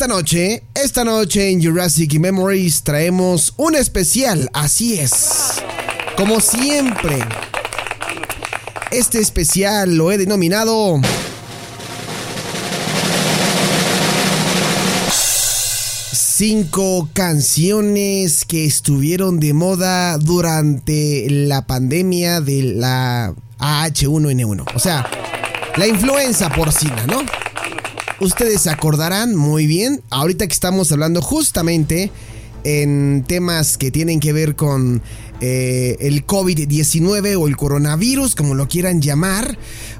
esta noche, esta noche en Jurassic Memories traemos un especial, así es. Como siempre, este especial lo he denominado... Cinco canciones que estuvieron de moda durante la pandemia de la AH1N1. O sea, la influenza porcina, ¿no? Ustedes se acordarán muy bien, ahorita que estamos hablando justamente en temas que tienen que ver con eh, el COVID-19 o el coronavirus, como lo quieran llamar.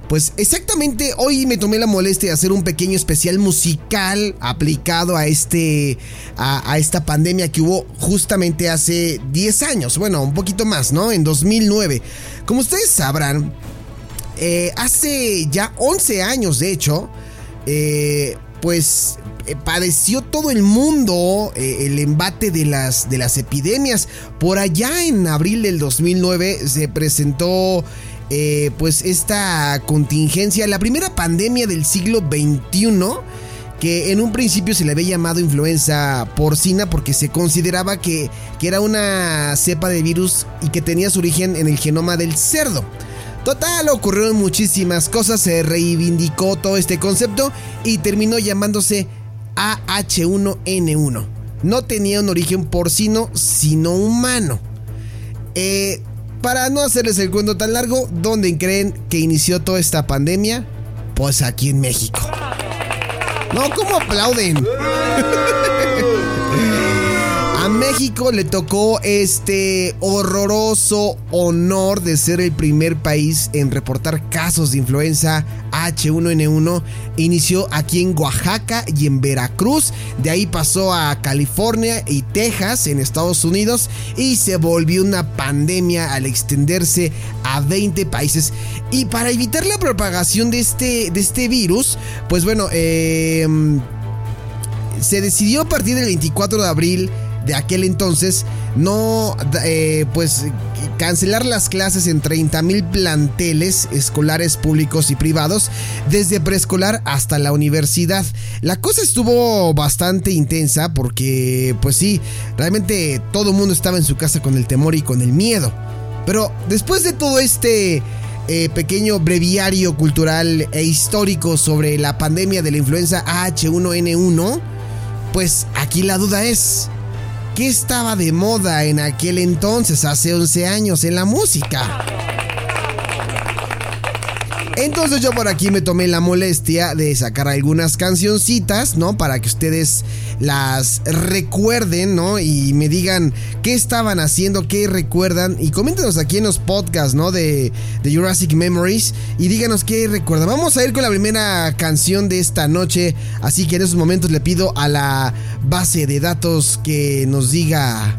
Pues exactamente hoy me tomé la molestia de hacer un pequeño especial musical aplicado a este a, esta pandemia que hubo justamente hace 10 años, bueno, un poquito más, ¿no? En 2009. Como ustedes sabrán, eh, hace ya 11 años, de hecho, eh, pues eh, padeció todo el mundo eh, el embate de las, de las epidemias. Por allá en abril del 2009 se presentó pues esta contingencia, la primera pandemia del siglo XXI que en un principio se le había llamado influenza porcina porque se consideraba que, que, era una cepa de virus y que tenía su origen en el genoma del cerdo. Total, ocurrieron muchísimas cosas, se reivindicó todo este concepto y terminó llamándose AH1N1. No tenía un origen porcino, sino humano. Eh, para no hacerles el cuento tan largo, ¿dónde creen que inició toda esta pandemia? Pues aquí en México. No, ¿cómo aplauden? México le tocó este horroroso honor de ser el primer país en reportar casos de influenza H1N1. Inició aquí en Oaxaca y en Veracruz. De ahí pasó a California y Texas en Estados Unidos y se volvió una pandemia al extenderse a 20 países. Y para evitar la propagación de este, de este virus, pues bueno, em, se decidió a partir del 24 de abril de aquel entonces no eh, pues cancelar las clases en 30 mil planteles escolares públicos y privados desde preescolar hasta la universidad. La cosa estuvo bastante intensa porque pues sí realmente todo el mundo estaba en su casa con el temor y con el miedo. Pero después de todo este eh, pequeño breviario cultural e histórico sobre la pandemia de la influenza H1N1 pues aquí la duda es ¿Qué estaba de moda en aquel entonces, hace 11 años, en la música? Entonces yo por aquí me tomé la molestia de sacar algunas cancioncitas, ¿no? Para que ustedes las recuerden, ¿no? Y me digan qué estaban haciendo, qué recuerdan. Y coméntenos aquí en los podcasts, ¿no? De, de Jurassic Memories. Y díganos qué recuerdan. Vamos a ir con la primera canción de esta noche. Así que en esos momentos le pido a la base de datos que nos diga...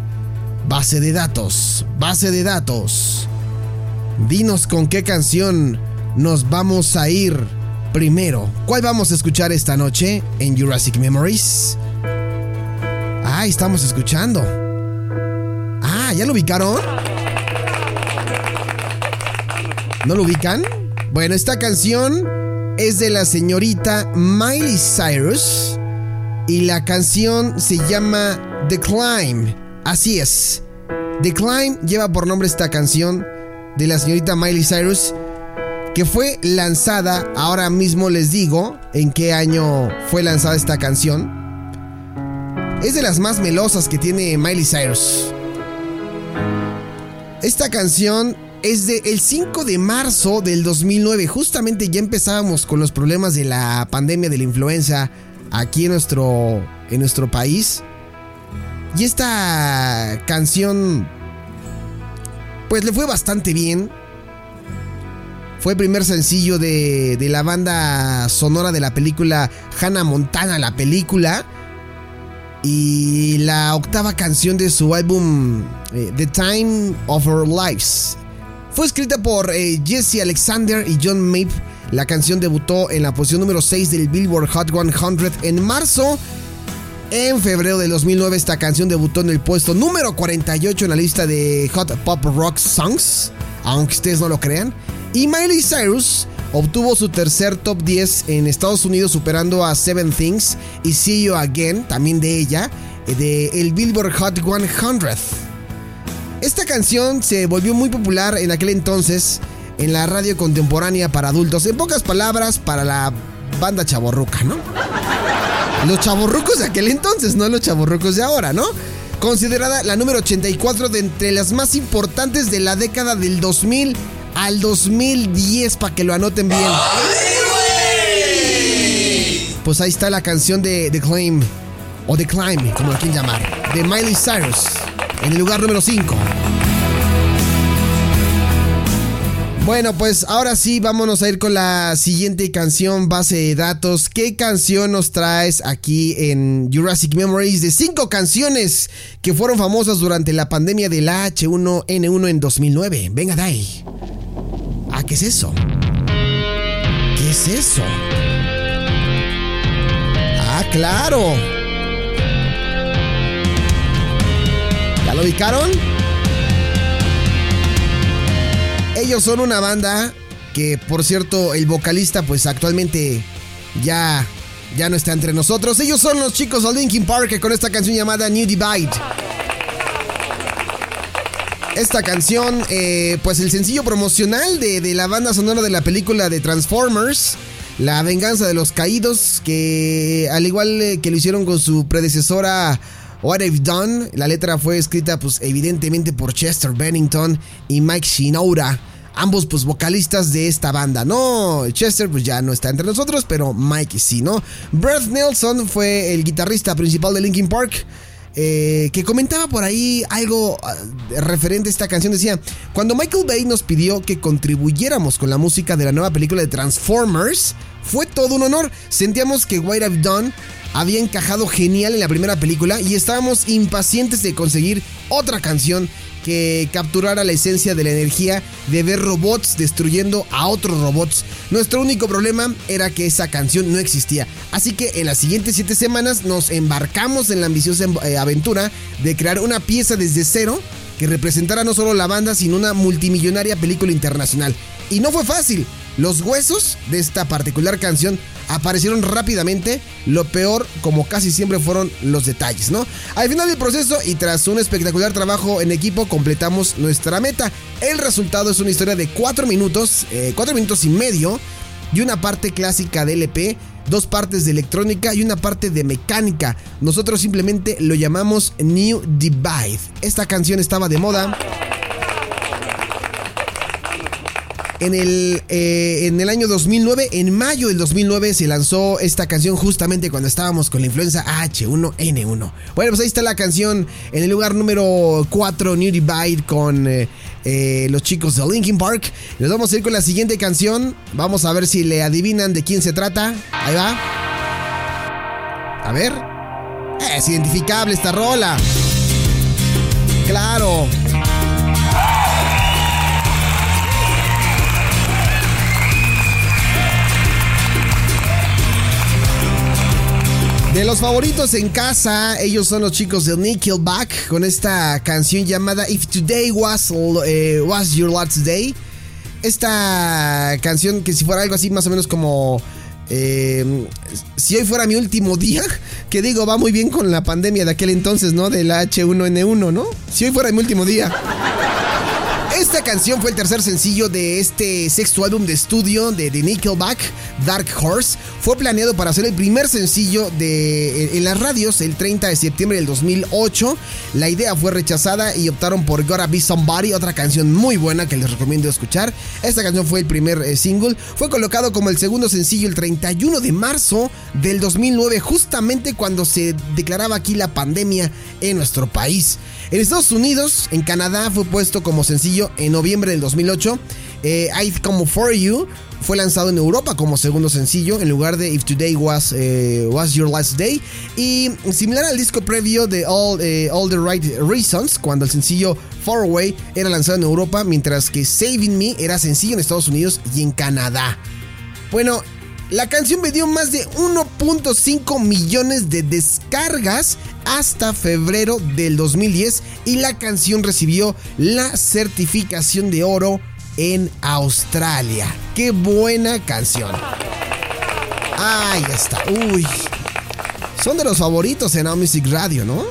Base de datos, base de datos. Dinos con qué canción nos vamos a ir primero. ¿Cuál vamos a escuchar esta noche en Jurassic Memories? Ah, estamos escuchando. Ah, ¿ya lo ubicaron? ¿No lo ubican? Bueno, esta canción es de la señorita Miley Cyrus y la canción se llama The Climb. Así es. The Climb lleva por nombre esta canción de la señorita Miley Cyrus que fue lanzada, ahora mismo les digo en qué año fue lanzada esta canción. Es de las más melosas que tiene Miley Cyrus. Esta canción es del el 5 de marzo del 2009. Justamente ya empezábamos con los problemas de la pandemia de la influenza aquí en nuestro, en nuestro país. Y esta canción pues le fue bastante bien. Fue el primer sencillo de, la banda sonora de la película Hannah Montana, la película. Y la octava canción de su álbum eh, The Time of Our Lives. Fue escrita por eh, Jesse Alexander y John Mape. La canción debutó en la posición número 6 del Billboard Hot 100 en marzo. En febrero de 2009 esta canción debutó en el puesto número 48 en la lista de Hot Pop Rock Songs, aunque ustedes no lo crean. Y Miley Cyrus obtuvo su tercer top 10 en Estados Unidos superando a Seven Things y See You Again, también de ella, de el Billboard Hot 100. Esta canción se volvió muy popular en aquel entonces en la radio contemporánea para adultos, en pocas palabras, para la banda chaborruca, ¿no? Los chaborrucos de aquel entonces, no los chaborrucos de ahora, ¿no? Considerada la número 84 de entre las más importantes de la década del 2000 al 2010, para que lo anoten bien. Pues ahí está la canción de The Claim, o The Climb, como lo quieren llamar, de Miley Cyrus, en el lugar número 5. Bueno, pues ahora sí, vámonos a ir con la siguiente canción base de datos. ¿Qué canción nos traes aquí en Jurassic Memories de cinco canciones que fueron famosas durante la pandemia del H1N1 en 2009? Venga, Dai. Ah, ¿qué es eso? ¿Qué es eso? Ah, claro. ¿Ya lo ubicaron? Ellos son una banda que, por cierto, el vocalista, pues actualmente ya, ya no está entre nosotros. Ellos son los chicos de Linkin Park con esta canción llamada New Divide. Esta canción, eh, pues el sencillo promocional de, de la banda sonora de la película de Transformers. La venganza de los caídos, que al igual eh, que lo hicieron con su predecesora What I've Done, la letra fue escrita pues evidentemente por Chester Bennington y Mike Shinoda ambos pues vocalistas de esta banda, ¿no? Chester pues ya no está entre nosotros, pero Mike sí, ¿no? Brett Nelson fue el guitarrista principal de Linkin Park. Eh, que comentaba por ahí algo ah, referente a esta canción. Decía, cuando Michael Bay nos pidió que contribuyéramos con la música de la nueva película de Transformers, fue todo un honor. Sentíamos que What I've Done había encajado genial en la primera película y estábamos impacientes de conseguir otra canción que capturara la esencia de la energía de ver robots destruyendo a otros robots. Nuestro único problema era que esa canción no existía. Así que en las siguientes 7 semanas nos embarcamos en la ambiciosa eh, aventura de crear una pieza desde cero que representara no solo la banda, sino una multimillonaria película internacional. Y no fue fácil. Los huesos de esta particular canción aparecieron rápidamente. Lo peor, como casi siempre, fueron los detalles, ¿no? Al final del proceso y tras un espectacular trabajo en equipo, completamos nuestra meta. El resultado es una historia de 4 minutos, 4 eh, minutos y medio, y una parte clásica de LP, dos partes de electrónica y una parte de mecánica. Nosotros simplemente lo llamamos New Divide. Esta canción estaba de moda en el, eh, en el año 2009, en mayo del 2009, se lanzó esta canción justamente cuando estábamos con la influenza H1N1. Bueno, pues ahí está la canción en el lugar número 4, New Divide, con eh, eh, los chicos de Linkin Park. Nos vamos a ir con la siguiente canción. Vamos a ver si le adivinan de quién se trata. Ahí va. A ver. Es identificable esta rola. Claro. De los favoritos en casa, ellos son los chicos de Nickelback con esta canción llamada If Today Was, eh, was Your Last Day. Esta canción que si fuera algo así más o menos como... Eh, si hoy fuera mi último día, que digo, va muy bien con la pandemia de aquel entonces, ¿no? Del H1N1, ¿no? Si hoy fuera mi último día. Esta canción fue el tercer sencillo de este sexto álbum de estudio de The Nickelback, Dark Horse. Fue planeado para ser el primer sencillo de, en las radios el 30 de septiembre del 2008. La idea fue rechazada y optaron por Gotta Be Somebody, otra canción muy buena que les recomiendo escuchar. Esta canción fue el primer eh, single. Fue colocado como el segundo sencillo el 31 de marzo del 2009, justamente cuando se declaraba aquí la pandemia en nuestro país. En Estados Unidos, en Canadá, fue puesto como sencillo en noviembre del 2008. Eh, I Come For You fue lanzado en Europa como segundo sencillo en lugar de If Today Was, eh, was Your Last Day. Y similar al disco previo de All, eh, All the Right Reasons, cuando el sencillo Far Away era lanzado en Europa, mientras que Saving Me era sencillo en Estados Unidos y en Canadá. Bueno, la canción vendió más de 1.5 millones de descargas hasta febrero del 2010 y la canción recibió la certificación de oro en Australia. Qué buena canción. Ahí está. Uy. Son de los favoritos en Now Music Radio, ¿no?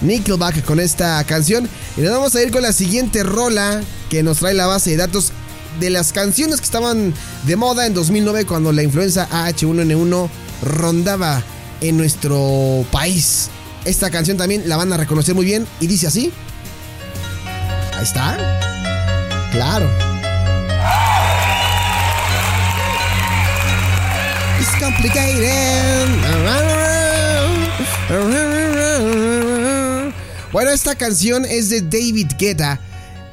Nickelback con esta canción. Y nos vamos a ir con la siguiente rola que nos trae la base de datos de las canciones que estaban de moda en 2009 cuando la influenza H1N1 rondaba en nuestro país. Esta canción también la van a reconocer muy bien y dice así. Ahí está. Claro. It's complicated. Bueno, esta canción es de David Guetta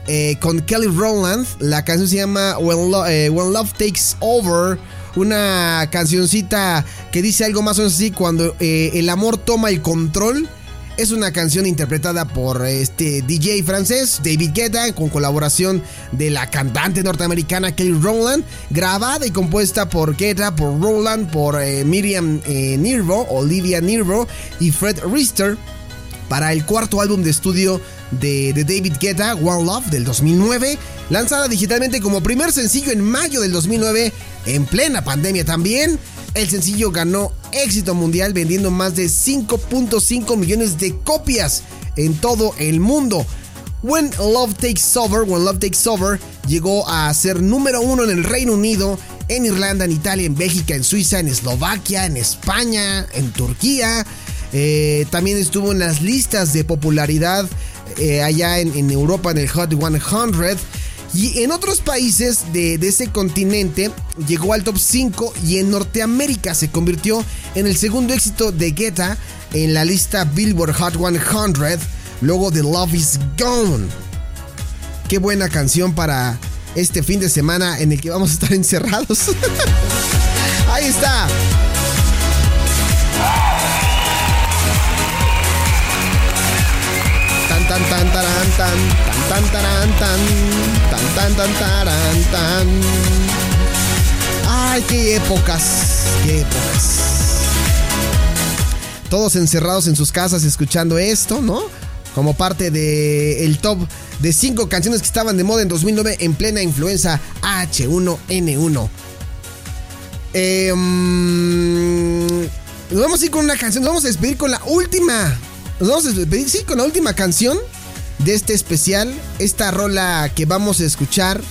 eh, con Kelly Rowland. La canción se llama When, eh, Love Takes Over. Una cancioncita que dice algo más o menos así: cuando eh, el amor toma el control. Es una canción interpretada por este DJ francés David Guetta con colaboración de la cantante norteamericana Kelly Rowland, grabada y compuesta por Guetta, por Rowland, por Miriam Nirvo, Olivia Nirvo y Fred Rister para el cuarto álbum de estudio de, David Guetta, One Love, del 2009, lanzada digitalmente como primer sencillo en mayo del 2009, en plena pandemia también. El sencillo ganó éxito mundial vendiendo más de 5.5 millones de copias en todo el mundo. When Love Takes Over, When Love Takes Over llegó a ser número uno en el Reino Unido, en Irlanda, en Italia, en Bélgica, en Suiza, en Eslovaquia, en España, en Turquía. Eh, también estuvo en las listas de popularidad eh, allá en, Europa en el Hot 100. Y en otros países de, ese continente llegó al top 5 y en Norteamérica se convirtió en el segundo éxito de Guetta en la lista Billboard Hot 100, luego de Love is Gone. Qué buena canción para este fin de semana en el que vamos a estar encerrados. Ahí está. Tan tan taran tan tan tan taran tan tan tan tan tan Ay, qué épocas, qué épocas. Todos encerrados en sus casas escuchando esto, ¿no? Como parte del el top de 5 canciones que estaban de moda en 2009 en plena influenza H1N1. Eh, nos vamos a ir con una canción, nos vamos a despedir con la última nos vamos a despedir, sí, con la última canción de este especial. Esta rola que vamos a escuchar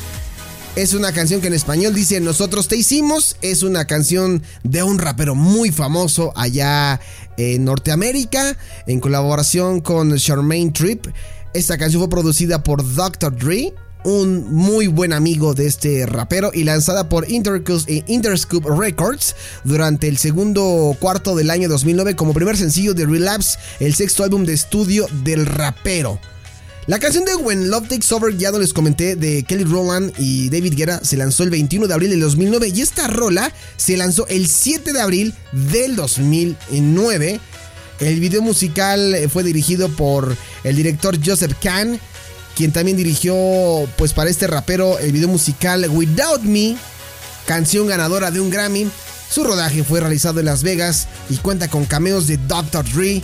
es una canción que en español dice Nosotros te hicimos. Es una canción de un rapero muy famoso allá en Norteamérica, en colaboración con Charmaine Tripp. Esta canción fue producida por Dr. Dre un muy buen amigo de este rapero y lanzada por eh, Interscoop Records durante el segundo cuarto del año 2009 como primer sencillo de Relapse, el sexto álbum de estudio del rapero. La canción de When Love Takes Over, ya no les comenté, de Kelly Rowland y David Guerra, se lanzó el 21 de abril del 2009 y esta rola se lanzó el 7 de abril del 2009. El video musical fue dirigido por el director Joseph Kahn quien también dirigió pues para este rapero el video musical Without Me, canción ganadora de un Grammy. Su rodaje fue realizado en Las Vegas y cuenta con cameos de Dr. Dre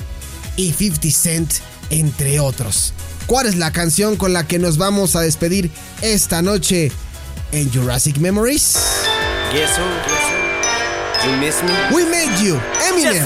y 50 Cent, entre otros. ¿Cuál es la canción con la que nos vamos a despedir esta noche en Jurassic Memories? Guess who? You miss me? We made you, Eminem.